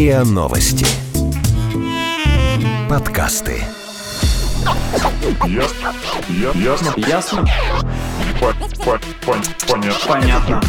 РИА Новости. Подкасты. Ясно. Я- Ясно. Ясно? По- по- пон- Понятно. Понятно.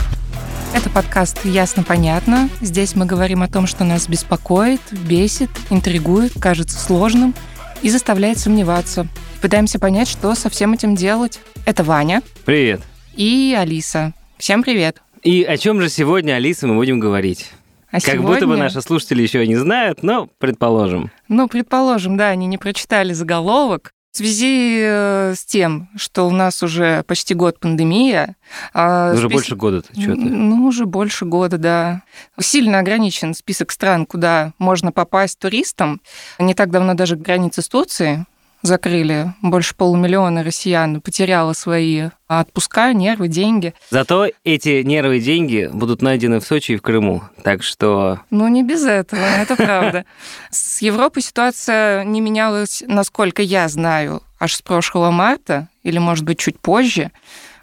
Это подкаст «Ясно-понятно». Здесь мы говорим о том, что нас беспокоит, бесит, интригует, кажется сложным и заставляет сомневаться. Пытаемся понять, что со всем этим делать. Это Ваня Привет. и Алиса. Всем привет. И о чем же сегодня, Алиса, мы будем говорить? А как сегодня, будто бы наши слушатели еще не знают, но предположим. ну, предположим, да, они не прочитали заголовок. В связи э, с тем, что у нас уже почти год пандемия... а, Уже спис- больше года-то, что ты? Ну, уже больше года, да. Сильно ограничен список стран, куда можно попасть туристам. Не так давно даже границы с Турцией закрыли. Больше полумиллиона россиян потеряло свои отпуска, нервы, деньги. Зато эти нервы и деньги будут найдены в Сочи и в Крыму. Так что Ну, не без этого, это правда. С Европой ситуация не менялась, насколько я знаю, аж с прошлого марта, или, может быть, чуть позже.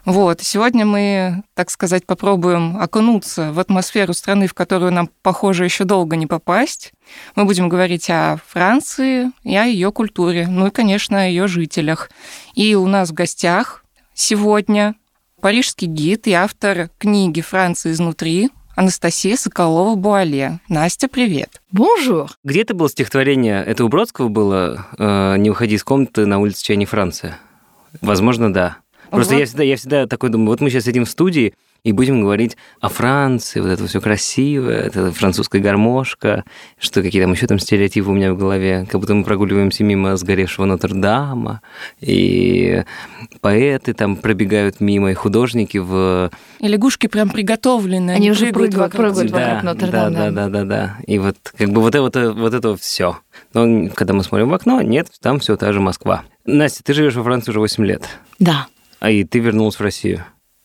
Вот, сегодня мы, так сказать, попробуем окунуться в атмосферу страны, в которую нам, похоже, еще долго не попасть. Мы будем говорить о Франции и о ее культуре, ну и, конечно, о ее жителях. И у нас в гостях сегодня парижский гид и автор книги «Франция изнутри» Анастасия Соколова-Буале. Настя, привет. Bonjour. где-то было стихотворение, это у Бродского было э, «Не уходи из комнаты на улице чай не Франция». Возможно, да. Просто Вот. я, всегда, я всегда такой думаю, вот мы сейчас сидим в студии и будем говорить о Франции, вот это все красивое, это французская гармошка, что какие там еще там стереотипы у меня в голове, как будто мы прогуливаемся мимо сгоревшего Нотр-Дама, и поэты там пробегают мимо, и художники в... И лягушки прям приготовлены. Они уже прыгают прыгают, вокруг тебя. вокруг Нотр-Дама, да, да. да, да, да, да. И вот как бы вот это, вот, это- вот это все. Но когда мы смотрим в окно, нет, там все та же Москва. Настя, ты живешь во Франции уже 8 лет, Да, а и ты вернулась в Россию.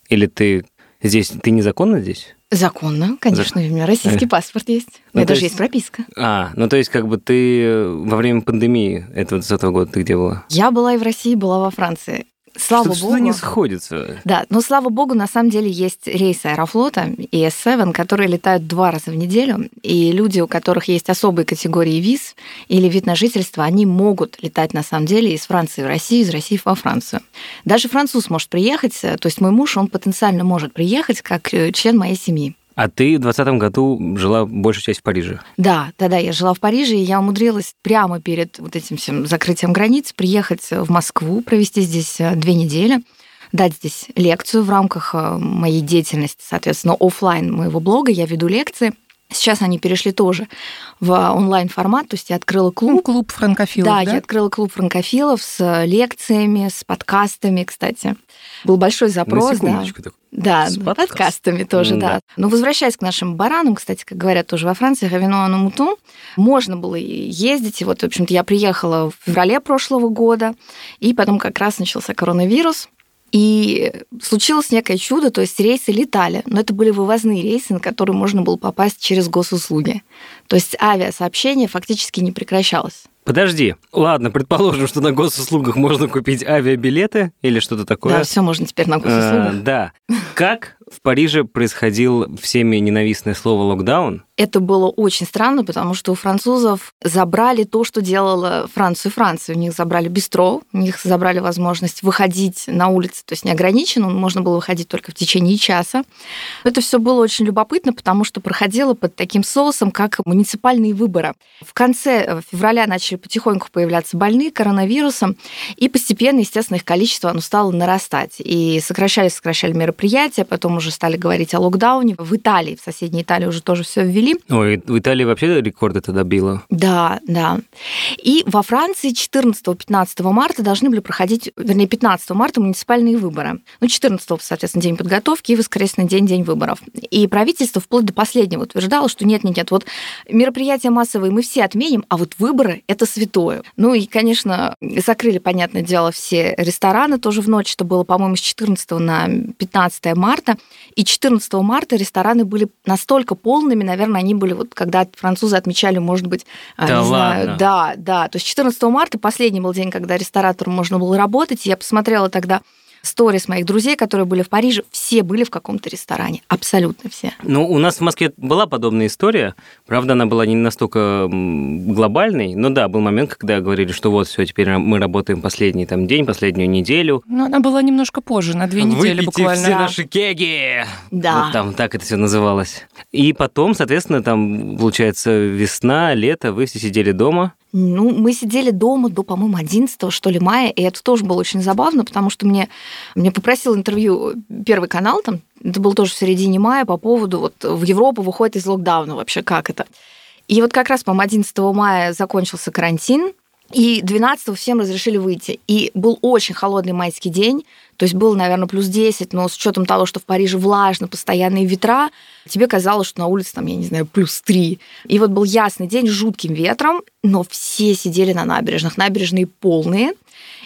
Или ты здесь, ты незаконно здесь? законно, конечно, у меня российский паспорт есть. У Ну, меня то даже есть- есть прописка. А, ну то есть как бы ты во время пандемии этого 20 года ты где была? Я была и в России, была во Франции. Слава что-то богу. не сходится. Да, но слава богу, на самом деле есть рейсы Аэрофлота и S7, которые летают два раза в неделю, и люди, у которых есть особые категории виз или вид на жительство, они могут летать на самом деле из Франции в Россию, из России во Францию. Даже француз может приехать, э, то есть мой муж, он потенциально может приехать как э, член моей семьи. А ты в 20 году жила большую часть в Париже. Да, тогда я жила в Париже, и я умудрилась прямо перед вот этим всем закрытием границ приехать в Москву, провести здесь э, две недели, дать здесь лекцию в рамках э, моей деятельности, соответственно, оффлайн моего блога. Я веду лекции. Сейчас они перешли тоже в онлайн-формат, то есть я открыла Ну, клуб. клуб франкофилов, Да, да? я открыла клуб франкофилов с лекциями, с подкастами, кстати. Был большой запрос, На да. так. Да, С подкаст. подкастами тоже, да. да. Но возвращаясь к нашим баранам, кстати, как говорят тоже во Франции, Revenons à nos moutons, можно было ездить. И вот, в общем-то, я приехала в феврале прошлого года, и потом как раз начался коронавирус. И случилось некое чудо, то есть рейсы летали, но это были вывозные рейсы, на которые можно было попасть через госуслуги. То есть авиасообщение фактически не прекращалось. Подожди. Ладно, предположим, что на госуслугах можно купить авиабилеты или что-то такое. Да, все можно теперь на Э, госуслугах. да. Как в Париже происходил всеми ненавистное слово локдаун? Это было очень странно, потому что у французов забрали то, что делала Францию Францию. У них забрали бистро, у них забрали возможность выходить на улицы, то есть неограниченно, можно было выходить только в течение часа. Это все было очень любопытно, потому что проходило под таким соусом, как муниципальные выборы. В конце э, февраля начали потихоньку появляться больные коронавирусом, и постепенно, естественно, их количество оно стало нарастать. И сокращали, сокращали мероприятия, потом уже стали говорить о локдауне. В Италии, в соседней Италии уже тоже все ввели. Ой, в Италии вообще рекорд это добило. Да, да. И во Франции 14-15 марта должны были проходить, вернее, 15 марта муниципальные выборы. Ну, 14, соответственно, день подготовки и воскресный день, день выборов. И правительство вплоть до последнего утверждало, что нет, нет, нет, вот мероприятия массовые мы все отменим, а вот выборы – это святое. Ну и, конечно, закрыли, понятное дело, все рестораны тоже в ночь, что было, по-моему, с 14 на 15 марта. И 14 марта рестораны были настолько полными, наверное, они были вот, когда французы отмечали, может быть, а, Да не знаю, ладно? да, да. То есть 14 марта последний был день, когда ресторатору можно было работать. Я посмотрела тогда сторис моих друзей, которые были в Париже, все были в каком-то ресторане. Абсолютно все. Ну, у нас в Москве была подобная история. Правда, она была не настолько глобальной, но да, был момент, когда говорили, что вот все, теперь мы работаем последний там день, последнюю неделю. Но она была немножко позже, на две недели Выпейте буквально. все Да. наши кеги! Да. Вот там так это все называлось. И потом, соответственно, там, получается, весна, лето, вы все сидели дома. Ну, мы сидели дома до, по-моему, 11 что ли, мая, и это тоже было очень забавно, потому что мне, мне попросил интервью Первый канал, там, это было тоже в середине мая, по поводу, вот, в Европу выходит из локдауна вообще, как это. И вот как раз, по-моему, 11 мая закончился карантин, и 12 всем разрешили выйти. И был очень холодный майский день, то есть было, наверное, плюс 10, но с учетом того, что в Париже влажно, постоянные ветра, тебе казалось, что на улице там, я не знаю, плюс 3. И вот был ясный день с жутким ветром, но все сидели на набережных, набережные полные.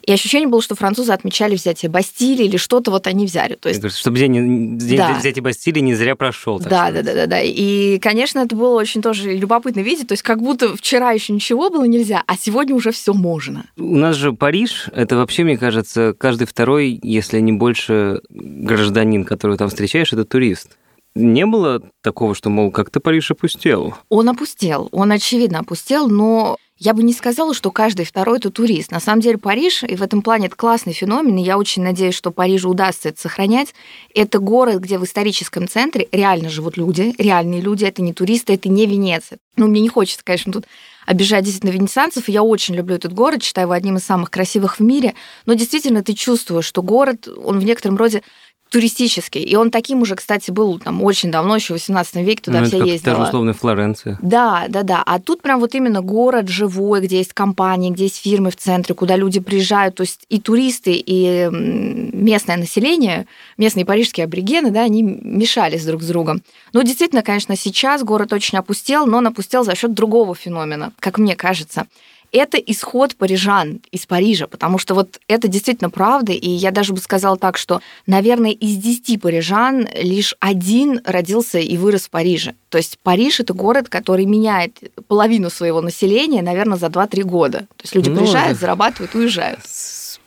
И ощущение было, что французы отмечали взятие Бастилии или что-то вот они взяли. То есть Чтобы день, день Да. взятия Бастилии не зря прошел. да, да, да, да, да. И, конечно, это было очень тоже любопытно видеть. То есть, как будто вчера еще ничего было нельзя, а сегодня уже все можно. У нас же Париж, это вообще, мне кажется, каждый второй, если не больше гражданин, которого там встречаешь, это турист. Не было такого, что, мол, как-то Париж опустел. Он опустел, он очевидно опустел, но я бы не сказала, что каждый второй это турист. На самом деле Париж, и в этом плане это классный феномен, и я очень надеюсь, что Парижу удастся это сохранять. Это город, где в историческом центре реально живут люди, реальные люди, это не туристы, это не Венеция. Ну, мне не хочется, конечно, тут обижать действительно венецианцев. Я очень люблю этот город, считаю его одним из самых красивых в мире. Но действительно ты чувствуешь, что город, он в некотором роде туристический. И он таким уже, кстати, был там очень давно, еще в 18 веке туда Ну, все ездила. даже условно Флоренция. Да, да, да. А тут прям вот именно город живой, где есть компании, где есть фирмы в центре, куда люди приезжают. То есть и туристы, и местное население, местные парижские аборигены, да, они мешались друг с другом. Ну, действительно, конечно, сейчас город очень опустел, но он опустел за счет другого феномена, как мне кажется. Это исход парижан из Парижа, потому что вот это действительно правда, и я даже бы сказала так, что, наверное, из 10 парижан лишь один родился и вырос в Париже. То есть Париж — это город, который меняет половину своего населения, наверное, за 2-3 года. То есть люди Ну, приезжают, зарабатывают, уезжают.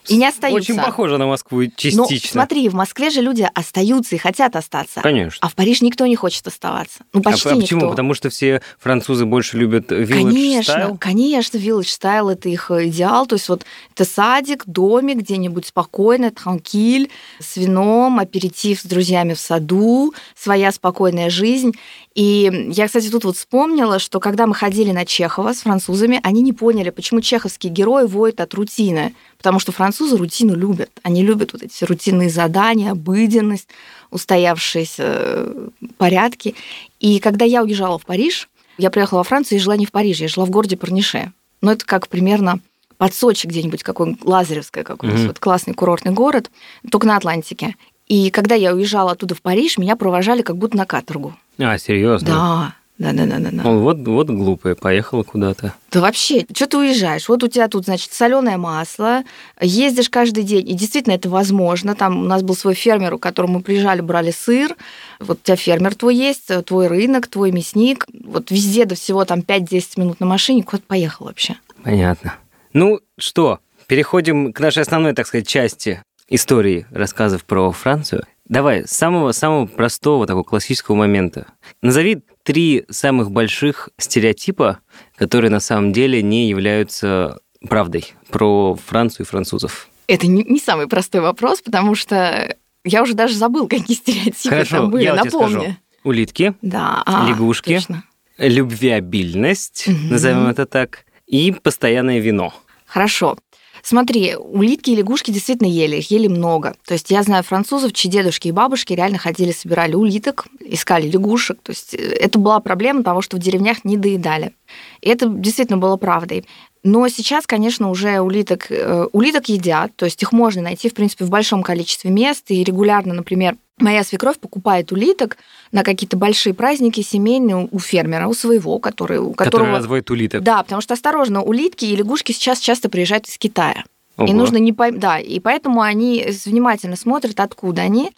И не остаются. Очень похоже на Москву Но частично. смотри, в Москве же люди остаются и хотят остаться. Конечно. А в Париж никто не хочет оставаться. Ну, почти а, а почему? никто. Потому что все французы больше любят village Конечно, style? конечно, village style это их идеал. То есть вот это садик, домик где-нибудь спокойно, транкиль, с вином, аперитив с друзьями в саду, своя спокойная жизнь. И я, кстати, тут вот вспомнила, что когда мы ходили на Чехова с французами, они не поняли, почему чеховские герои воют от рутины. Потому что французы рутину любят. Они любят вот эти рутинные задания, обыденность, устоявшиеся э, порядки. И когда я уезжала в Париж, я приехала во Францию и жила не в Париже, я жила в городе Парнише. Но это как примерно под Сочи где-нибудь, какой Лазаревское какой-нибудь, Мгм. вот классный курортный город, только на Атлантике. И когда я уезжала оттуда в Париж, меня провожали как будто на каторгу. А, серьезно? Да, да, да, да, да. да. Мол, вот, вот глупая, поехала куда-то. Да вообще, что ты уезжаешь? Вот у тебя тут, значит, соленое масло, ездишь каждый день, и действительно это возможно. Там у нас был свой фермер, у которого мы приезжали, брали сыр. Вот у тебя фермер твой есть, твой рынок, твой мясник. Вот везде до всего там 5-10 минут на машине, куда поехал вообще. Понятно. Ну что, переходим к нашей основной, так сказать, части истории рассказов про Францию. Давай, с самого-самого простого, такого классического момента. Назови три самых больших стереотипа, которые на самом деле не являются правдой про Францию и французов. Это не, не самый простой вопрос, потому что я уже даже забыл, какие стереотипы Хорошо, там были. я Напомни. скажу. Улитки, Да, а, Лягушки. точно. любвеобильность, Мгм. назовем это так, и постоянное вино. Хорошо. Смотри, улитки и лягушки действительно ели, их ели много. То есть я знаю французов, чьи дедушки и бабушки реально ходили, собирали улиток, искали лягушек. То есть э, это была проблема того, что в деревнях не доедали. И это действительно было правдой. Но сейчас, конечно, уже улиток, э, улиток едят, то есть их можно найти, в принципе, в большом количестве мест. И регулярно, например, моя свекровь покупает улиток на какие-то большие праздники семейные у фермера, у своего, который, у Который которого... разводит улиток. Да, потому что, осторожно, улитки и лягушки сейчас часто приезжают из Китая. И Ого. нужно не пойм- да, и поэтому они внимательно смотрят, откуда они.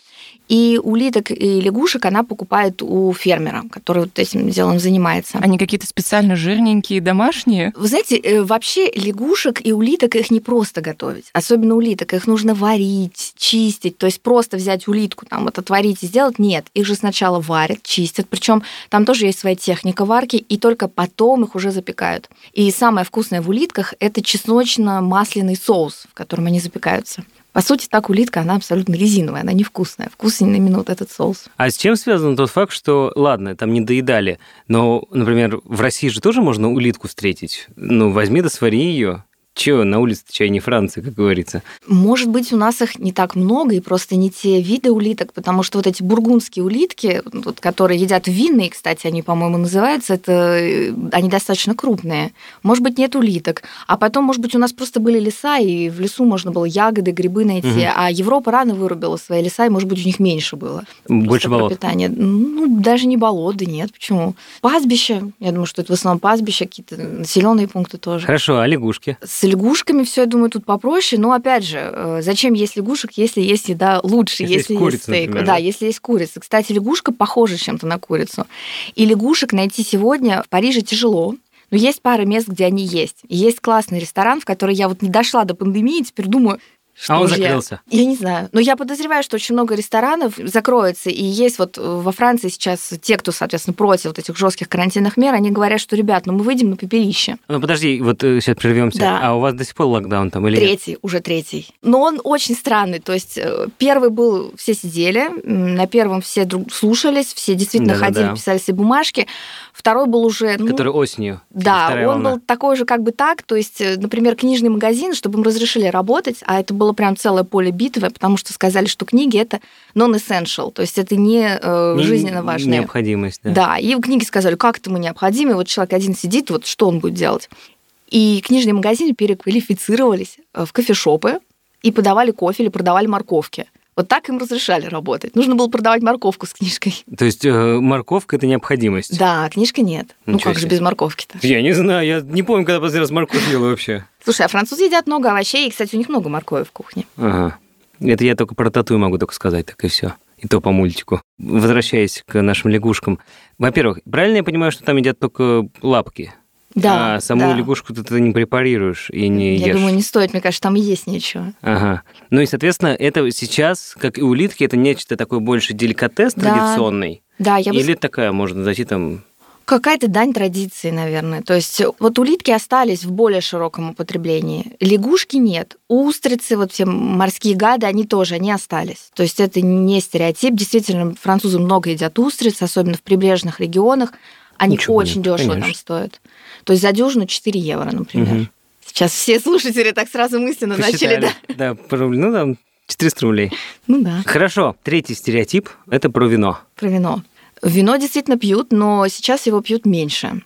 И улиток и лягушек она покупает у фермера, который вот этим делом занимается. Они какие-то специально жирненькие, домашние. Вы знаете, э, вообще лягушек и улиток их не просто готовить. Особенно улиток. Их нужно варить, чистить. То есть просто взять улитку, там вот отварить и сделать. Нет, их же сначала варят, чистят. Причем там тоже есть своя техника варки, и только потом их уже запекают. И самое вкусное в улитках это чесночно-масляный соус, в котором они запекаются. По сути, так улитка, она абсолютно резиновая, она невкусная. Вкусный именно вот этот соус. А с чем связан тот факт, что, ладно, там не доедали, но, например, в России же тоже можно улитку встретить? Ну, возьми да свари ее. Чего, на улице чай не Франция, как говорится. Может быть, у нас их не так много, и просто не те виды улиток, потому что вот эти бургундские улитки, вот, которые едят винные, кстати, они, по-моему, называются, это э, они достаточно крупные. Может быть, нет улиток. А потом, может быть, у нас просто были леса, и в лесу можно было ягоды, грибы найти, Мгм. а Европа рано вырубила свои леса, и, может быть, у них меньше было. Больше болот. пропитание. Ну, даже не болот, да нет, почему? Пастбища, я думаю, что это в основном пастбища, какие-то населенные пункты тоже. Хорошо, а лягушки? С лягушками все, я думаю, тут попроще. Но опять же, э, зачем есть лягушек, если есть еда лучше, Если есть если, курица, стейк? например, да, если есть курица. Кстати, лягушка похожа чем-то на курицу. И лягушек найти сегодня в Париже тяжело. Но есть пара мест, где они есть. И есть классный ресторан, в который я вот не дошла до пандемии, и теперь думаю, что а он же я- закрылся. я не знаю. Но я подозреваю, что очень много ресторанов закроется. И есть вот э, во Франции сейчас те, кто, соответственно, против вот этих жестких карантинных мер, они говорят, что, ребят, ну мы выйдем на попелище. Ну, подожди, вот сейчас прервемся. Да. А у вас до сих пор локдаун там или нет? Третий, уже третий. Но он очень странный. То есть э, первый был, все сидели, на первом все друг слушались, все действительно Да-да-да. ходили, писали себе бумажки. Второй был уже... ну, Который осенью. да, вторая он волна. был такой же как бы так, то есть, э, например, книжный магазин, чтобы им разрешили работать, а это было прям целое поле битвы, потому что сказали, что книги это non-essential, то есть это не э, Не- жизненно важное. Необходимость, да. Да, и в книге сказали, как это мы необходимы, вот человек один сидит, вот что он будет делать. И книжные магазины переквалифицировались э, в кофешопы и подавали кофе или продавали морковки. Вот так им разрешали работать. Нужно было продавать морковку с книжкой. То есть э, морковка – это необходимость? Да, а книжка нет. ну Ничего как же себе. без морковки-то? Я не знаю, я не помню, когда последний раз морковь ел вообще. Слушай, а французы едят много овощей, и, кстати, у них много моркови в кухне. Ага. Это я только про тату могу только сказать, так и все. И то по мультику. Возвращаясь к нашим лягушкам. Во-первых, правильно я понимаю, что там едят только лапки? Да, А саму да. лягушку ты, ты не препарируешь и не Я ешь. думаю, не стоит, мне кажется, там есть нечего. Ага. Ну и, соответственно, это сейчас, как и улитки, это нечто такое больше деликатес Да. традиционный. Да, я бы Или такая, можно зайти там... Какая-то дань традиции, наверное. То есть вот улитки остались в более широком употреблении. Лягушки нет. Устрицы, вот все морские гады, они тоже, они остались. То есть это не стереотип. Действительно, французы много едят устриц, особенно в прибрежных регионах. Они Ничего очень нет, дешево там стоят. То есть за дюжину 4 евро, например. Мгм. Сейчас все слушатели так сразу мысленно начали, да? Посчитали. Да, по рублю. Ну, там 400 рублей. Ну да, Хорошо. Третий стереотип – это про вино. про вино. Вино действительно пьют, но сейчас его пьют меньше.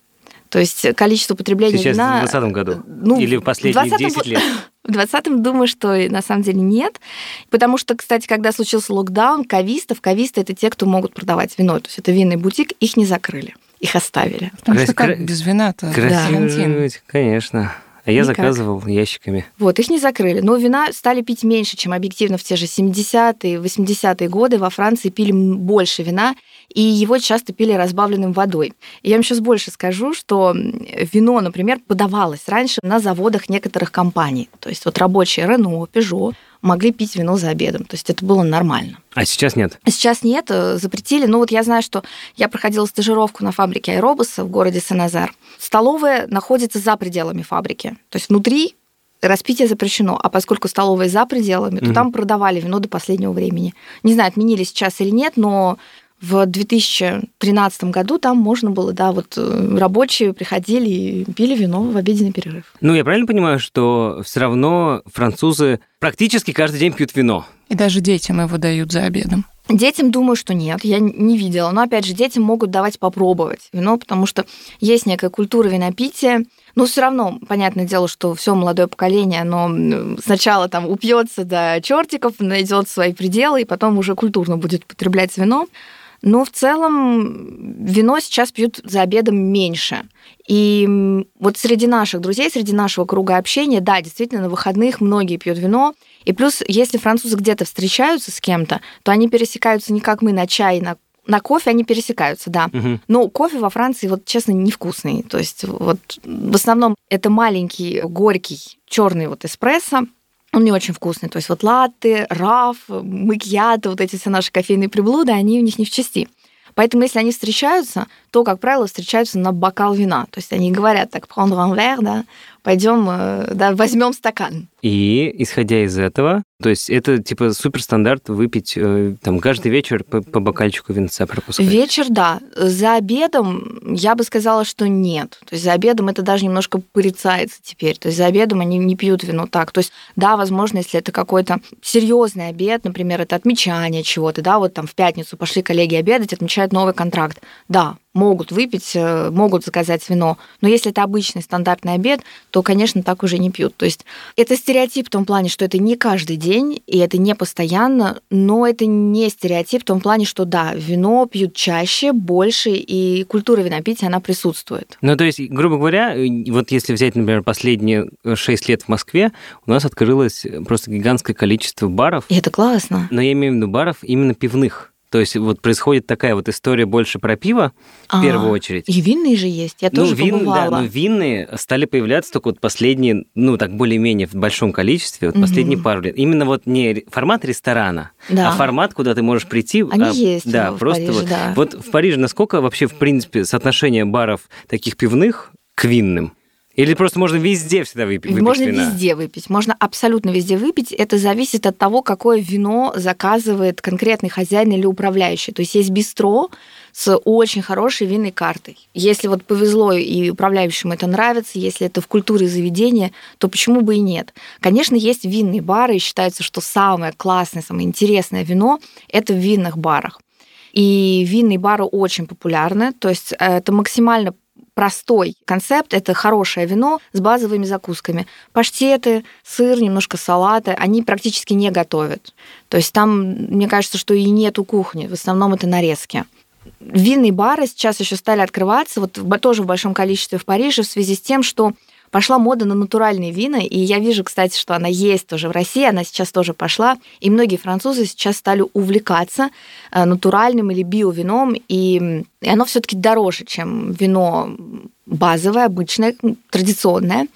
То есть количество потребления Сейчас, вина... в 2020 году? Ну, Или в последние 20-м 10 лет? В 20-м думаю, что на самом деле нет. Потому что, кстати, когда случился локдаун, кавистов, кависты — это те, кто могут продавать вино. То есть это винный бутик, их не закрыли, их оставили. Потому что Крас- как кра- без вина-то? Красиво жить, конечно. А я Никак. заказывал ящиками. Вот, их не закрыли. Но вина стали пить меньше, чем объективно в те же 70-е, 80-е годы. Во Франции пили больше вина, и его часто пили разбавленным водой. И я вам сейчас больше скажу, что вино, например, подавалось раньше на заводах некоторых компаний. То есть вот рабочие Рено, Peugeot могли пить вино за обедом. То есть это было нормально. А сейчас нет. Сейчас нет, э, запретили. Ну вот я знаю, что я проходила стажировку на фабрике аэробуса в городе Сен-Назар. Столовая находится за пределами фабрики. То есть внутри распитие запрещено. А поскольку столовая за пределами, то Мгм. там продавали вино до последнего времени. Не знаю, отменили сейчас или нет, но в 2013 году там можно было, да, вот э, рабочие приходили и пили вино в обеденный перерыв. Ну, я правильно понимаю, что все равно французы практически каждый день пьют вино? И даже детям его дают за обедом. Детям думаю, что нет, я не видела. Но опять же, детям могут давать попробовать вино, потому что есть некая культура винопития. Но все равно, понятное дело, что все молодое поколение, оно сначала там упьется до чертиков, найдет свои пределы, и потом уже культурно будет употреблять вино. Но в целом вино сейчас пьют за обедом меньше. И вот среди наших друзей, среди нашего круга общения, да, действительно, на выходных многие пьют вино. И плюс, если французы где-то встречаются с кем-то, то они пересекаются не как мы на чай, на, на кофе, они пересекаются, да. Мгм. Но кофе во Франции, вот честно, невкусный. То есть вот в основном это маленький, горький, черный вот эспрессо, он не очень вкусный. То есть вот латте, раф, макьято, вот эти все наши кофейные приблуды, они у них не в части. Поэтому если они встречаются, то, как правило, встречаются на бокал вина. То есть они говорят так, prendre un verre, да, пойдем, э, да, возьмем стакан. И, исходя из этого, то есть это типа суперстандарт выпить э, там каждый вечер по, по бокальчику винца пропускать. Вечер, да. За обедом я бы сказала, что нет. То есть за обедом это даже немножко порицается теперь. То есть за обедом они не пьют вино так. То есть, да, возможно, если это какой-то серьезный обед, например, это отмечание чего-то, да, вот там в пятницу пошли коллеги обедать, отмечают новый контракт. Да, могут выпить, э, могут заказать вино. Но если это обычный стандартный обед, то, конечно, так уже не пьют. То есть это стереотип в том плане, что это не каждый день, и это не постоянно, но это не стереотип в том плане, что да, вино пьют чаще, больше, и культура винопития, она присутствует. Ну, то есть, грубо говоря, э, вот если взять, например, последние 6 лет в Москве, у нас открылось просто гигантское количество баров, И это классно. но я имею в виду баров именно пивных. То есть вот происходит такая вот история больше про пиво, в А, первую очередь. И винные же есть. Я Ну, тоже вин- побывала. да, но винные стали появляться только вот последние, ну, так более-менее в большом количестве, вот последние Мгм. пару лет. Именно вот не формат ресторана, Да. а формат, куда ты можешь прийти. Они а, есть Да, в просто Париже, вот. да. Вот в Париже насколько вообще, в принципе, соотношение баров таких пивных к винным? Или просто можно везде всегда выпить, выпить Можно вина? везде выпить, можно абсолютно везде выпить. Это зависит от того, какое вино заказывает конкретный хозяин или управляющий. То есть есть бистро с очень хорошей винной картой. Если вот повезло и управляющему это нравится, если это в культуре заведения, то почему бы и нет? Конечно, есть винные бары, и считается, что самое классное, самое интересное вино – это в винных барах. И винные бары очень популярны, то есть э, это максимально простой концепт. Это хорошее вино с базовыми закусками. Паштеты, сыр, немножко салата. Они практически не готовят. То есть там, мне кажется, что и нету кухни. В основном это нарезки. Винные бары сейчас еще стали открываться, вот тоже в большом количестве в Париже, в связи с тем, что пошла мода на натуральные вина, и я вижу, кстати, что она есть тоже в России, она сейчас тоже пошла, и многие французы сейчас стали увлекаться э, натуральным или биовином, и и оно все-таки дороже, чем вино базовое, обычное, традиционное.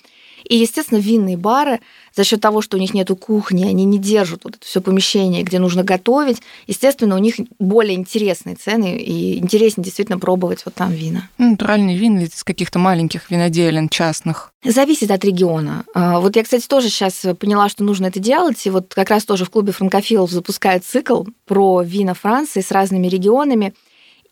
И, естественно, винные бары за счет того, что у них нету кухни, они не держат вот это все помещение, где нужно готовить, естественно, у них более интересные цены, и интереснее действительно пробовать вот там вина. Ну, Натуральные вина из каких-то маленьких виноделин частных. Зависит от региона. А, Вот я, кстати, тоже сейчас поняла, что нужно это делать. И вот как раз тоже в клубе франкофилов запускают цикл про вина Франции с разными регионами.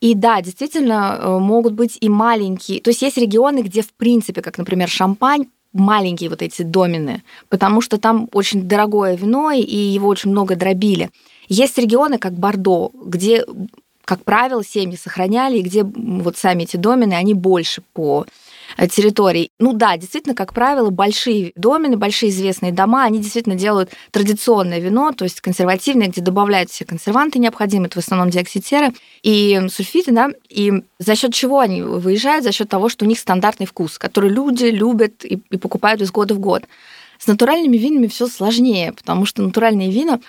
И да, действительно, э, могут быть и маленькие. То есть есть регионы, где, в принципе, как, например, Шампань, маленькие вот эти домены, потому что там очень дорогое вино, и его очень много дробили. Есть регионы, как Бордо, где, как правило, семьи сохраняли, и где вот сами эти домены, они больше по территорий. Ну да, действительно, как правило, большие домены, большие известные дома, они действительно делают традиционное вино, то есть консервативное, где добавляют все консерванты необходимые, это в основном диокситеры и сульфиты, да, и за счет чего они выезжают? За счет того, что у них стандартный вкус, который люди любят и, и покупают из года в год. С натуральными винами все сложнее, потому что натуральные вина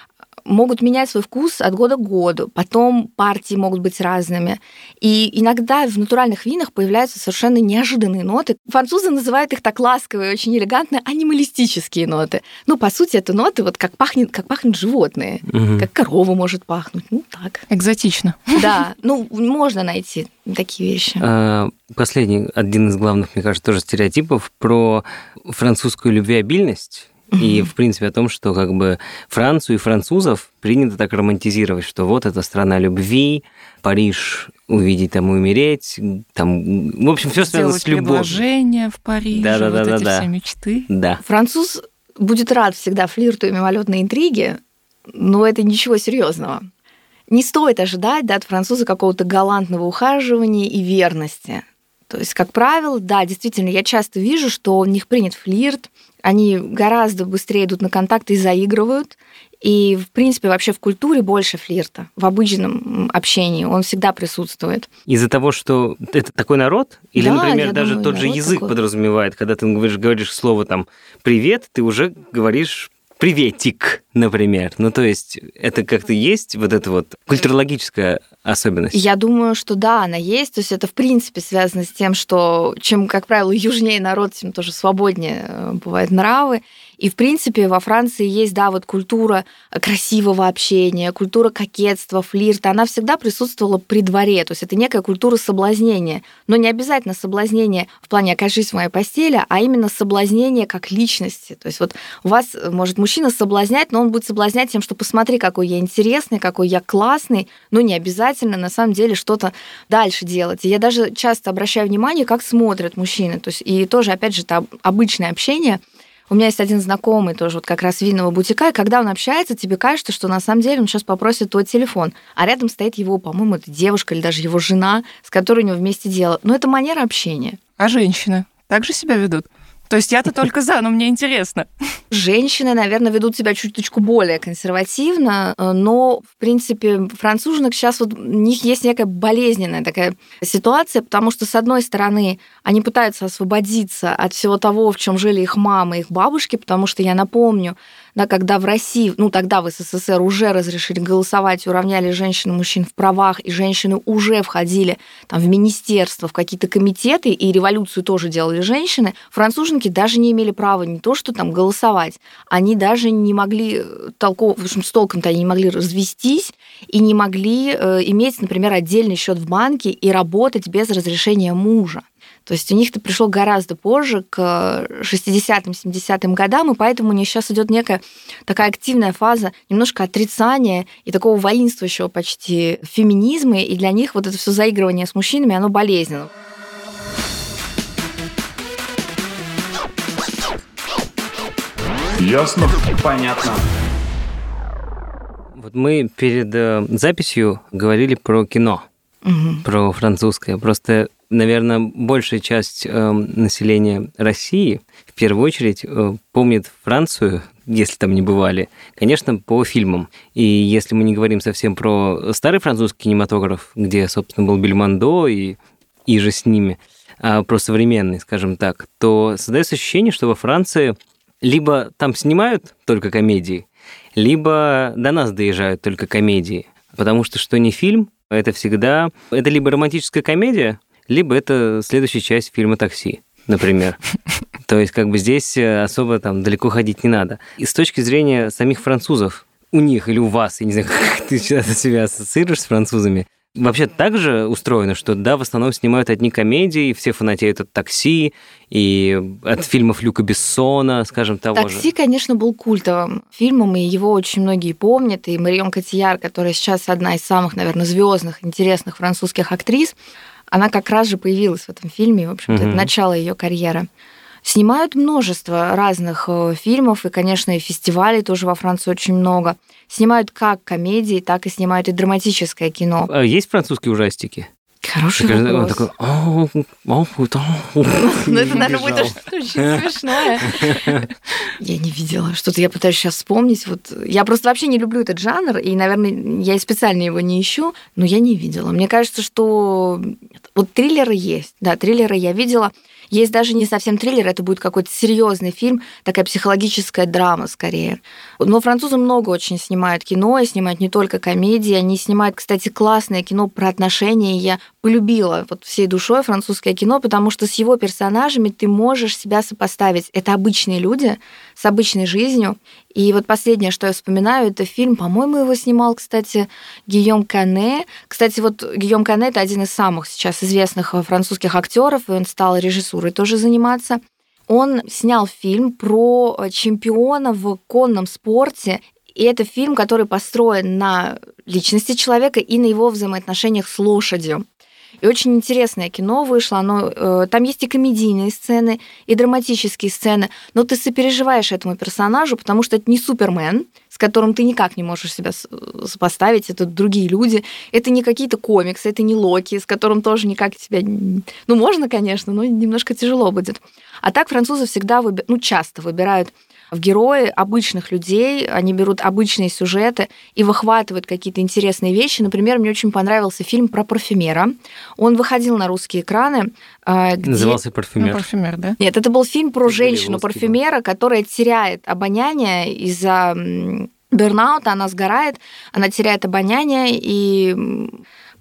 могут менять свой вкус от года к году. Потом партии могут быть разными. И иногда в натуральных винах появляются совершенно неожиданные ноты. Французы называют их так ласково и очень элегантно анималистические ноты. Ну, по сути, это ноты, вот как пахнет, как пахнут животные. Мгм. Как корова может пахнуть. Ну, так. Экзотично. Да, ну, можно найти такие вещи. А, Последний, один из главных, мне кажется, тоже стереотипов про французскую любвеобильность. И, в принципе, о том, что как бы Францию и французов принято так романтизировать, что вот это страна любви, Париж увидеть там и умереть, там, в общем, все связано с любовью. предложение в Париже, Да-да-да-да-да. вот эти все мечты. Да. Француз будет рад всегда флирту и мимолетной интриги, но это ничего серьезного. Не стоит ожидать да, от француза какого-то галантного ухаживания и верности. То есть, как правило, да, действительно, я часто вижу, что у них принят флирт, они гораздо быстрее идут на контакты и заигрывают. И, в принципе, вообще в культуре больше флирта. В обычном общении он всегда присутствует. Из-за того, что это такой народ? Или, Да, например, даже думаю, тот же язык такой. подразумевает, когда ты говоришь, говоришь слово там «привет», ты уже говоришь приветик, например. Ну, то есть это как-то есть вот эта вот культурологическая особенность. Я думаю, что да, она есть. То есть это, в принципе, связано с тем, что чем, как правило, южнее народ, тем тоже свободнее э, бывают нравы. И, в принципе, во Франции есть, да, вот культура красивого общения, культура кокетства, флирта. Она всегда присутствовала при дворе. То есть это некая культура соблазнения. Но не обязательно соблазнение в плане «окажись в моей постели», а именно соблазнение как личности. То есть вот вас может мужчина соблазнять, но он будет соблазнять тем, что посмотри, какой я интересный, какой я классный, но не обязательно на самом деле что-то дальше делать. И я даже часто обращаю внимание, как смотрят мужчины. То есть и тоже, опять же, это обычное общение. У меня есть один знакомый тоже вот как раз винного бутика, и когда он общается, тебе кажется, что на самом деле он сейчас попросит твой телефон, а рядом стоит его, по-моему, это девушка или даже его жена, с которой у него вместе дело. Но это манера общения. А женщины также себя ведут? То есть я-то только за, но мне интересно. Женщины, наверное, ведут себя чуточку более консервативно, э, но, в принципе, француженок сейчас вот у них есть некая болезненная такая ситуация, потому что, с одной стороны, они пытаются освободиться от всего того, в чем жили их мамы, их бабушки, потому что, я напомню, да, когда в России, ну тогда в СССР уже разрешили голосовать, уравняли женщин и мужчин в правах, и женщины уже входили там, в министерство, в какие-то комитеты, и революцию тоже делали женщины, француженки даже не имели права не то, что там голосовать, они даже не могли толково, в общем, с толком-то они не могли развестись и не могли э, иметь, например, отдельный счет в банке и работать без разрешения мужа. То есть у них это пришло гораздо позже, к 60-м, 70-м годам, и поэтому у них сейчас идет некая такая активная фаза немножко отрицания и такого воинствующего почти феминизма, и для них вот это все заигрывание с мужчинами, оно болезненно. Ясно? Понятно. Вот мы перед э, записью говорили про кино, Мгм. про французское. Просто, наверное, большая часть э, населения России в первую очередь э, помнит Францию, если там не бывали, конечно, по фильмам. И если мы не говорим совсем про старый французский кинематограф, где, собственно, был Бельмондо и, и же с ними, а про современный, скажем так, то создается ощущение, что во Франции либо там снимают только комедии, либо до нас доезжают только комедии. Потому что что не фильм, это всегда... Это либо романтическая комедия, либо это следующая часть фильма «Такси», например. То есть как бы здесь э, особо там далеко ходить не надо. И с точки зрения самих французов, у них или у вас, я не знаю, как ты сейчас себя ассоциируешь с французами, Вообще так же устроено, что да, в основном снимают одни комедии, все фанатеют от такси и от фильмов Люка Бессона, скажем, того же. Такси, конечно, был культовым фильмом, и его очень многие помнят. И Марион Котияр, которая сейчас одна из самых, наверное, звездных, интересных французских актрис, она как раз же появилась в этом фильме, в общем-то, это Мгм. начало ее карьеры. Снимают множество разных э, фильмов, и, конечно, и фестивалей тоже во Франции очень много. Снимают как комедии, так и снимают и драматическое кино. А есть французские ужастики? Хороший Так, он вопрос. такой, «Ау, ау, ау». Ну, это, наверное, будет очень смешное. Я не видела. Что-то я пытаюсь сейчас вспомнить. Вот я просто вообще не люблю этот жанр, и, наверное, я и специально его не ищу, но я не видела. Мне кажется, что вот триллеры есть. Да, триллеры я видела. Есть даже не совсем триллер, это будет какой-то серьезный фильм, такая психологическая драма скорее. Но французы много очень снимают кино, и снимают не только комедии, они снимают, кстати, классное кино про отношения. Я полюбила вот всей душой французское кино, потому что с его персонажами ты можешь себя сопоставить. Это обычные люди с обычной жизнью. И вот последнее, что я вспоминаю, это фильм, по-моему, его снимал, кстати, Гийом Кане. Кстати, вот Гийом Кане это один из самых сейчас известных французских актеров, и он стал режиссурой тоже заниматься. Он снял фильм про чемпиона в конном спорте. И это фильм, который построен на личности человека и на его взаимоотношениях с лошадью. И очень интересное кино вышло. Оно, э, там есть и комедийные сцены, и драматические сцены, но ты сопереживаешь этому персонажу, потому что это не Супермен, с которым ты никак не можешь себя сопоставить, это другие люди, это не какие-то комиксы, это не Локи, с которым тоже никак себя... Ну, можно, конечно, но немножко тяжело будет. А так французы всегда, выби... ну, часто выбирают в герои обычных людей, они берут обычные сюжеты и выхватывают какие-то интересные вещи. Например, мне очень понравился фильм про парфюмера. Он выходил на русские экраны. А, где... Назывался «Парфюмер». Ну, парфюмер, да? Нет, это был фильм про женщину-парфюмера, которая теряет обоняние из-за бернаута, она сгорает, она теряет обоняние, и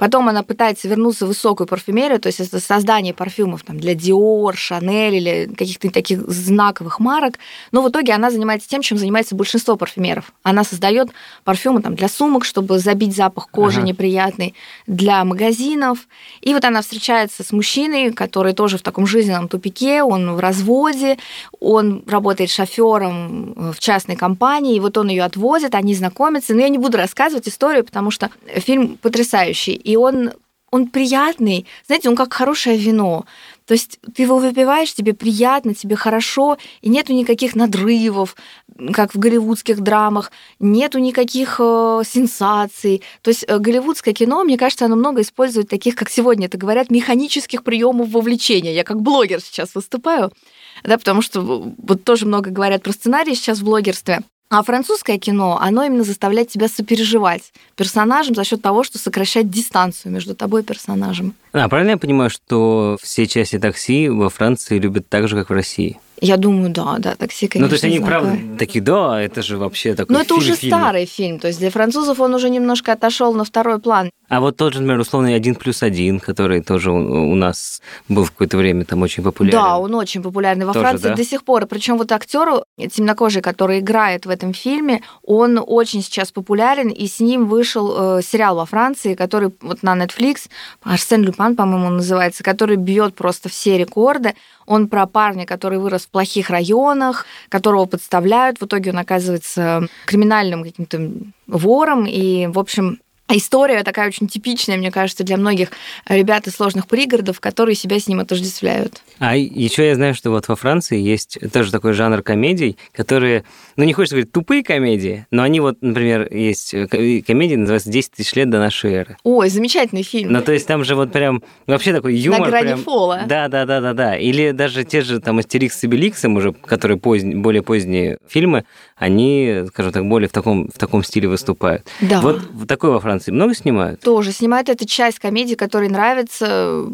Потом она пытается вернуться в высокую парфюмерию, то есть это создание парфюмов там, для Dior, Chanel или каких-то таких знаковых марок. Но в итоге она занимается тем, чем занимается большинство парфюмеров. Она создает парфюмы там, для сумок, чтобы забить запах кожи ага. неприятный, для магазинов. И вот она встречается с мужчиной, который тоже в таком жизненном тупике, он в разводе, он работает шофером в частной компании, и вот он ее отвозит, они знакомятся. Но я не буду рассказывать историю, потому что фильм потрясающий и он, он приятный. Знаете, он как хорошее вино. То есть ты его выпиваешь, тебе приятно, тебе хорошо, и нету никаких надрывов, как в голливудских драмах, нету никаких э, сенсаций. То есть э, голливудское кино, мне кажется, оно много использует таких, как сегодня это говорят, механических приемов вовлечения. Я как блогер сейчас выступаю, да, потому что вот тоже много говорят про сценарий сейчас в блогерстве. А французское кино, оно именно заставляет тебя сопереживать персонажем за счет того, что сокращает дистанцию между тобой и персонажем. А, правильно я понимаю, что все части такси во Франции любят так же, как в России? Я думаю, да, да, такси, конечно. Ну, то есть они, правда, такие, да, это же вообще такой Но это уже старый фильм, то есть для французов он уже немножко отошел на второй план. А вот тот же, например, условный «Один плюс один», который тоже у нас был в какое-то время там очень популярен. Да, он очень популярный во тоже, Франции да? до сих пор. Причем вот актеру темнокожий, который играет в этом фильме, он очень сейчас популярен, и с ним вышел э, сериал во Франции, который вот на Netflix, Арсен Люпан, по-моему, называется, который бьет просто все рекорды. Он про парня, который вырос плохих районах, которого подставляют. В итоге он оказывается криминальным каким-то вором. И, в общем, История такая очень типичная, мне кажется, для многих ребят из сложных пригородов, которые себя с ним отождествляют. А еще я знаю, что вот во Франции есть тоже такой жанр комедий, которые, ну не хочется говорить тупые комедии, но они вот, например, есть комедия, называется «10 тысяч лет до нашей эры». Ой, замечательный фильм. Ну то есть там же вот прям вообще такой юмор. На грани прям... фола. Да, да, да, да, да. Или даже те же там «Астерикс и Беликс», уже, которые поздние, более поздние фильмы, они, скажем так, более в таком, в таком стиле выступают. Да. Вот такой во Франции много снимают? Тоже снимают. Это часть комедии, которая нравится э,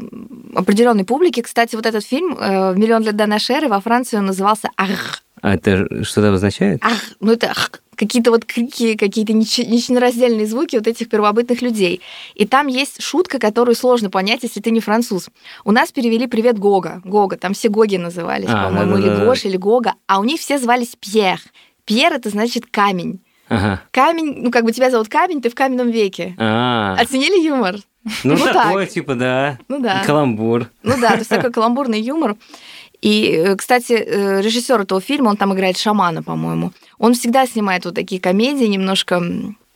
определенной публике. Кстати, вот этот фильм э, «Миллион лет до нашей эры» во Франции он назывался «Ах». А это что-то обозначает? Ах, ну это ах, какие-то вот крики, какие-то нечленораздельные звуки вот этих первобытных людей. И там есть шутка, которую сложно понять, если ты не француз. У нас перевели «Привет, Гога». Гога, там все Гоги назывались, а, по-моему, да, да, или Гош, или Гога, а у них все звались Пьер. Пьер это значит камень. Ага. Камень, ну как бы тебя зовут камень, ты в каменном веке. А-а-а. Оценили юмор? Ну, ну такой, так. типа, да. Ну да. Каламбур. Ну да, то есть такой каламбурный юмор. И, э, кстати, э, режиссер этого фильма, он там играет шамана, по-моему. Он всегда снимает вот такие комедии немножко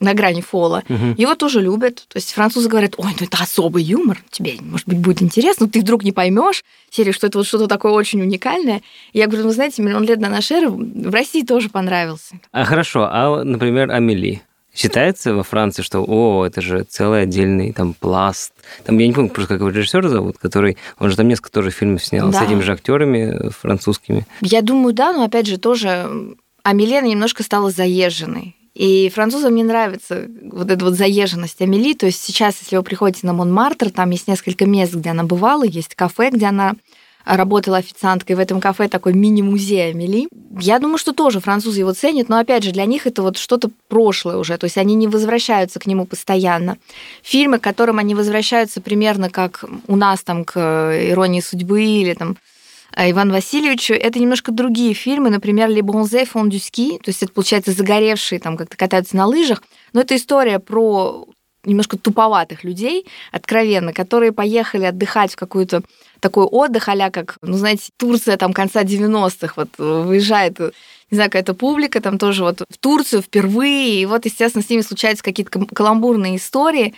на грани фола. Угу. Его тоже любят. То есть французы говорят, ой, ну это особый юмор, тебе, может быть, будет интересно, ты вдруг не поймешь, серии, что это вот что-то такое очень уникальное. Я говорю, ну, знаете, миллион лет на нашей эры в России тоже понравился. А хорошо, а, например, Амели? Считается во Франции, что, о, это же целый отдельный там пласт. Там, я не помню, просто как его режиссер зовут, который, он же там несколько тоже фильмов снял да. с этими же актерами французскими. Я думаю, да, но опять же тоже Амелена немножко стала заезженной. И французам не нравится вот эта вот заезженность Амели. То есть сейчас, если вы приходите на Монмартр, там есть несколько мест, где она бывала, есть кафе, где она работала официанткой в этом кафе, такой мини-музей Амели. Я думаю, что тоже французы его ценят, но опять же, для них это вот что-то прошлое уже, то есть они не возвращаются к нему постоянно. Фильмы, к которым они возвращаются примерно как у нас там к «Иронии судьбы» или там э, Иван Васильевичу, это немножко другие фильмы, например, «Les Bronzés Fond du Ski», то есть это, получается, загоревшие, там как-то катаются на лыжах, но это история про немножко туповатых людей, откровенно, которые поехали отдыхать в какую-то такой отдых, а как, ну, знаете, Турция там конца 90-х, вот выезжает не знаю, какая-то публика, там тоже вот в Турцию впервые, и вот, естественно, с ними случаются какие-то каламбурные истории,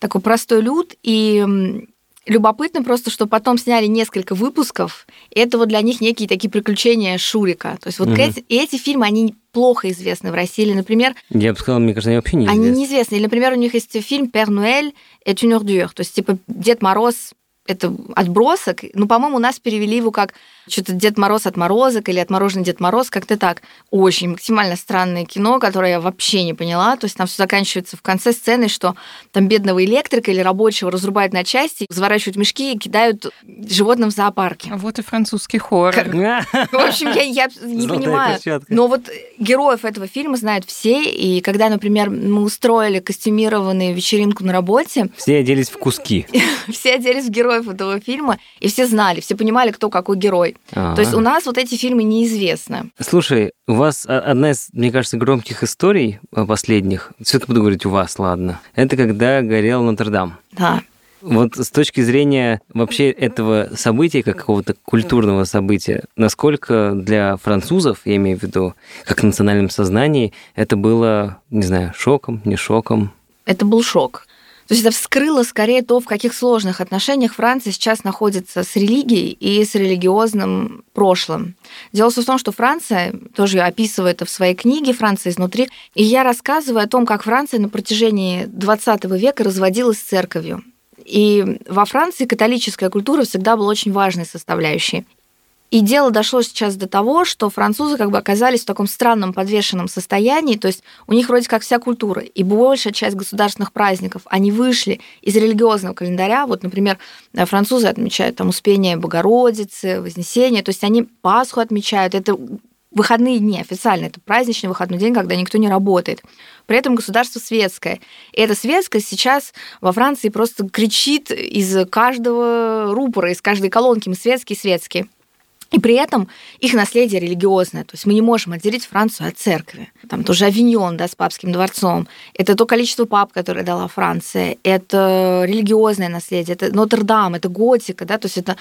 такой простой люд, и Любопытно просто, что потом сняли несколько выпусков, и это вот для них некие такие приключения Шурика. То есть вот Мгм. эти, эти фильмы, они плохо известны в России. Или, например, Я бы сказал, мне кажется, они вообще не они известны. неизвестны. Или, например, у них есть фильм «Пер Нуэль et une ordure», то есть типа Дед Мороз это отбросок. Ну, по-моему, у нас перевели его как что-то Дед Мороз отморозок или отмороженный Дед Мороз, как-то так. Очень максимально странное кино, которое я вообще не поняла. То есть там все заканчивается в конце сцены, что там бедного электрика или рабочего разрубают на части, разворачивают мешки и кидают животным в зоопарке. А Вот и французский хоррор. В общем, я, я не Золотая понимаю. перчатка. Но вот героев этого фильма знают все, и когда, например, мы устроили костюмированную вечеринку на работе, Все оделись в куски. все оделись в героев этого фильма, и все знали, все понимали, кто какой герой. А. То есть у нас вот эти фильмы неизвестны. Слушай, у вас одна из, мне кажется, громких историй э, последних, все-таки буду говорить у вас, ладно, это когда горел Нотр-Дам. Да. Вот с точки зрения вообще этого события, как какого-то культурного события, насколько для французов, я имею в виду, как в национальном сознании, это было, не знаю, шоком, не шоком? Это был шок. То есть это вскрыло скорее то, в каких сложных отношениях Франция сейчас находится с религией и с религиозным прошлым. Дело в том, что Франция, тоже я описываю это в своей книге «Франция изнутри», и я рассказываю о том, как Франция на протяжении 20 века разводилась с церковью. И во Франции католическая культура всегда была очень важной составляющей. И дело дошло сейчас до того, что французы как бы оказались в таком странном подвешенном состоянии, то есть у них вроде как вся культура, и большая часть государственных праздников, они вышли из религиозного календаря. Вот, например, французы отмечают там Успение Богородицы, Вознесение, то есть они Пасху отмечают, это выходные дни официально, это праздничный выходной день, когда никто не работает. При этом государство светское. И эта светскость сейчас во Франции просто кричит из каждого рупора, из каждой колонки «Мы светские, светские». И при этом их наследие религиозное. То есть мы не можем отделить Францию от церкви. Там тоже Авиньон да, с папским дворцом. Это то количество пап, которое дала Франция. Это религиозное наследие. Это Нотр-Дам, это готика. Да? То есть это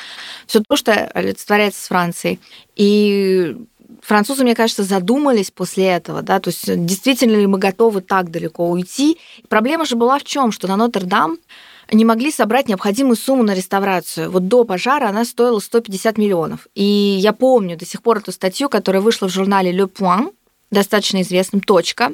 все то, что олицетворяется с Францией. И французы, мне кажется, задумались после этого, да, то есть действительно ли мы готовы так далеко уйти. Проблема же была в чем, что на Нотр-Дам не могли собрать необходимую сумму на реставрацию. Вот до пожара она стоила 150 миллионов. И я помню до сих пор эту статью, которая вышла в журнале Le Point, достаточно известном, «Точка»,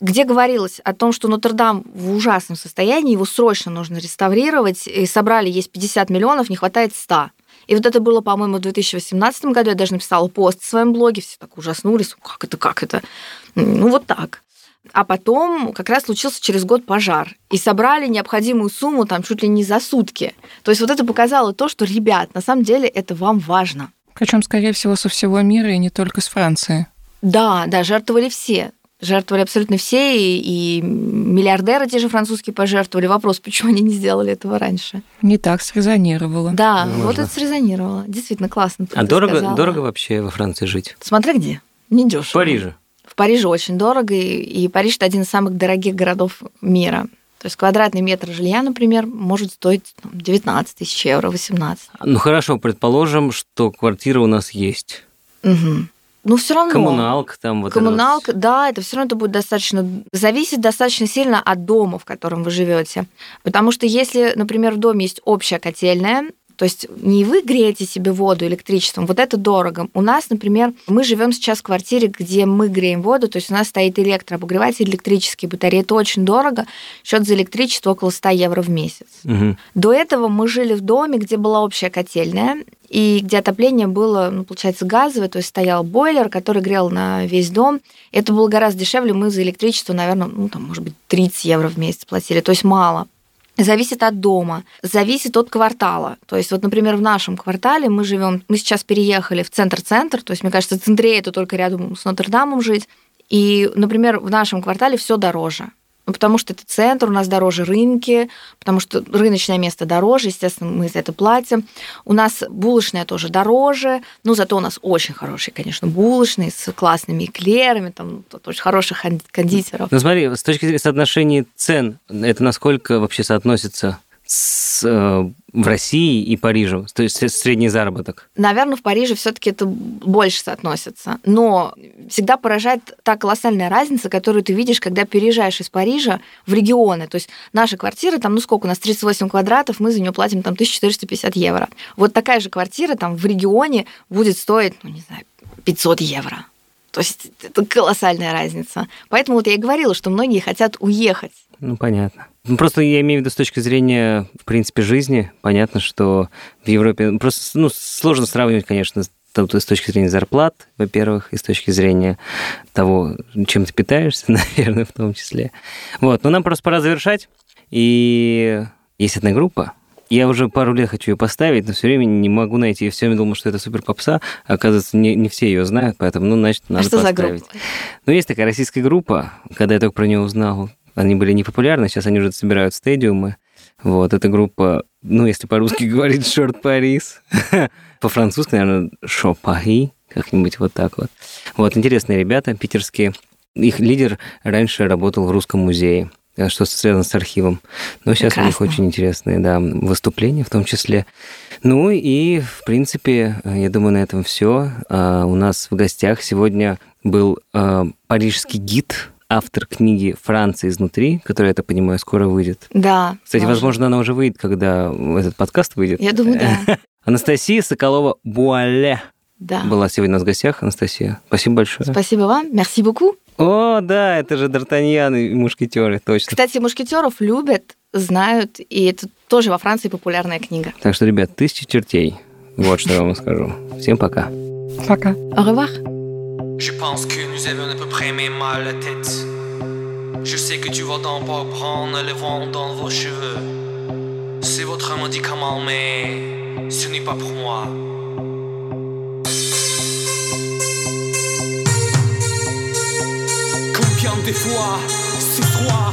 где говорилось о том, что Нотр-Дам в ужасном состоянии, его срочно нужно реставрировать, и собрали есть 50 миллионов, не хватает 100. И вот это было, по-моему, в 2018 году. Я даже написала пост в своем блоге, все так ужаснулись. Как это, как это? Ну, вот так. А потом как раз случился через год пожар. И собрали необходимую сумму там чуть ли не за сутки. То есть вот это показало то, что, ребят, на самом деле это вам важно. Причем, скорее всего, со всего мира и не только с Франции. Да, да, жертвовали все. Жертвовали абсолютно все, и, и миллиардеры те же французские пожертвовали. Вопрос, почему они не сделали этого раньше? Не так срезонировало. Да, Возможно. вот это срезонировало. Действительно классно. А дорого, сказала. дорого вообще во Франции жить? Смотря где. Не дешево. В Париже очень дорого, и, и Париж это один из самых дорогих городов мира. То есть квадратный метр жилья, например, может стоить там, 19 тысяч евро, 18. Ну хорошо, предположим, что квартира у нас есть. Мгм. Но все равно. Коммуналка там вот это вот. Коммуналка, да, это все равно это будет достаточно зависит достаточно сильно от дома, в котором вы живете. Потому что если, например, в доме есть общая котельная, то есть не вы греете себе воду электричеством, вот это дорого. У нас, например, мы живем сейчас в квартире, где мы греем воду, то есть у нас стоит электрообогреватель, электрические батареи, это очень дорого. Счет за электричество около 100 евро в месяц. Мгм. До этого мы жили в доме, где была общая котельная, и где отопление было, ну, получается, газовое, то есть стоял бойлер, который грел на весь дом. Это было гораздо дешевле, мы за электричество, наверное, ну, там, может быть, 30 евро в месяц платили, то есть мало. Зависит от дома, зависит от квартала. То есть, вот, например, в нашем квартале мы живем, мы сейчас переехали в центр-центр, то есть, мне кажется, центре это только рядом с Нотр-Дамом жить. И, например, в нашем квартале все дороже. Ну, потому что это центр, у нас дороже рынки, потому что рыночное место дороже, естественно, мы за это платим. У нас булочная тоже дороже, но зато у нас очень хорошие, конечно, булочные с классными эклерами, там очень хороших кон- кондитеров. Ну смотри, с точки зрения соотношения цен, это насколько вообще соотносится с э, в России и Париже? То есть средний заработок? Наверное, в Париже все-таки это больше соотносится. Но всегда поражает та колоссальная разница, которую ты видишь, когда переезжаешь из Парижа в регионы. То есть наша квартира, там, ну сколько у нас, 38 квадратов, мы за нее платим там 1450 евро. Вот такая же квартира там в регионе будет стоить, ну не знаю, 500 евро. То есть это колоссальная разница. Поэтому вот я и говорила, что многие хотят уехать. Ну, понятно. Ну, просто я имею в виду с точки зрения, в принципе, жизни. Понятно, что в Европе... Ну, просто ну, сложно сравнивать, конечно, с точки зрения зарплат, во-первых, и с точки зрения того, чем ты питаешься, наверное, в том числе. Вот, но нам просто пора завершать. И есть одна группа, я уже пару лет хочу ее поставить, но все время не могу найти. Я все время думал, что это супер попса. А оказывается, не, не все ее знают, поэтому, ну, значит, надо а что поставить. за группа? Ну, есть такая российская группа. Когда я только про нее узнал, они были непопулярны, сейчас они уже собирают стадиумы. Вот, эта группа, ну, если по-русски говорить, шорт Парис. По-французски, наверное, шо Пари, как-нибудь вот так вот. Вот, интересные ребята, питерские. Их лидер раньше работал в Русском музее. Э, что связано с архивом. Но сейчас Прекрасно. у них очень интересные да, выступления в том числе. Ну и, в принципе, э, я думаю, на этом все. А, у нас в гостях сегодня был э, парижский гид, автор книги «Франция изнутри», которая, я так понимаю, скоро выйдет. Да. Кстати, может. возможно, она уже выйдет, когда этот подкаст выйдет. Я думаю, да. Анастасия Соколова-Буале да. была сегодня у нас в гостях. Анастасия, спасибо большое. Спасибо вам. Merci beaucoup. О, да, это же Д'Артаньян и мушкетеры, точно. Кстати, мушкетеров любят, знают, и это тоже во Франции популярная книга. Так что, ребят, тысячи чертей. Вот что я вам скажу. Всем пока. Пока. Au revoir. Je pense que nous avons à peu près même mal la tête. Je sais que tu vas donc pas prendre le vent dans vos cheveux. C'est votre médicament, mais ce n'est pas pour moi. des fois, ce soir,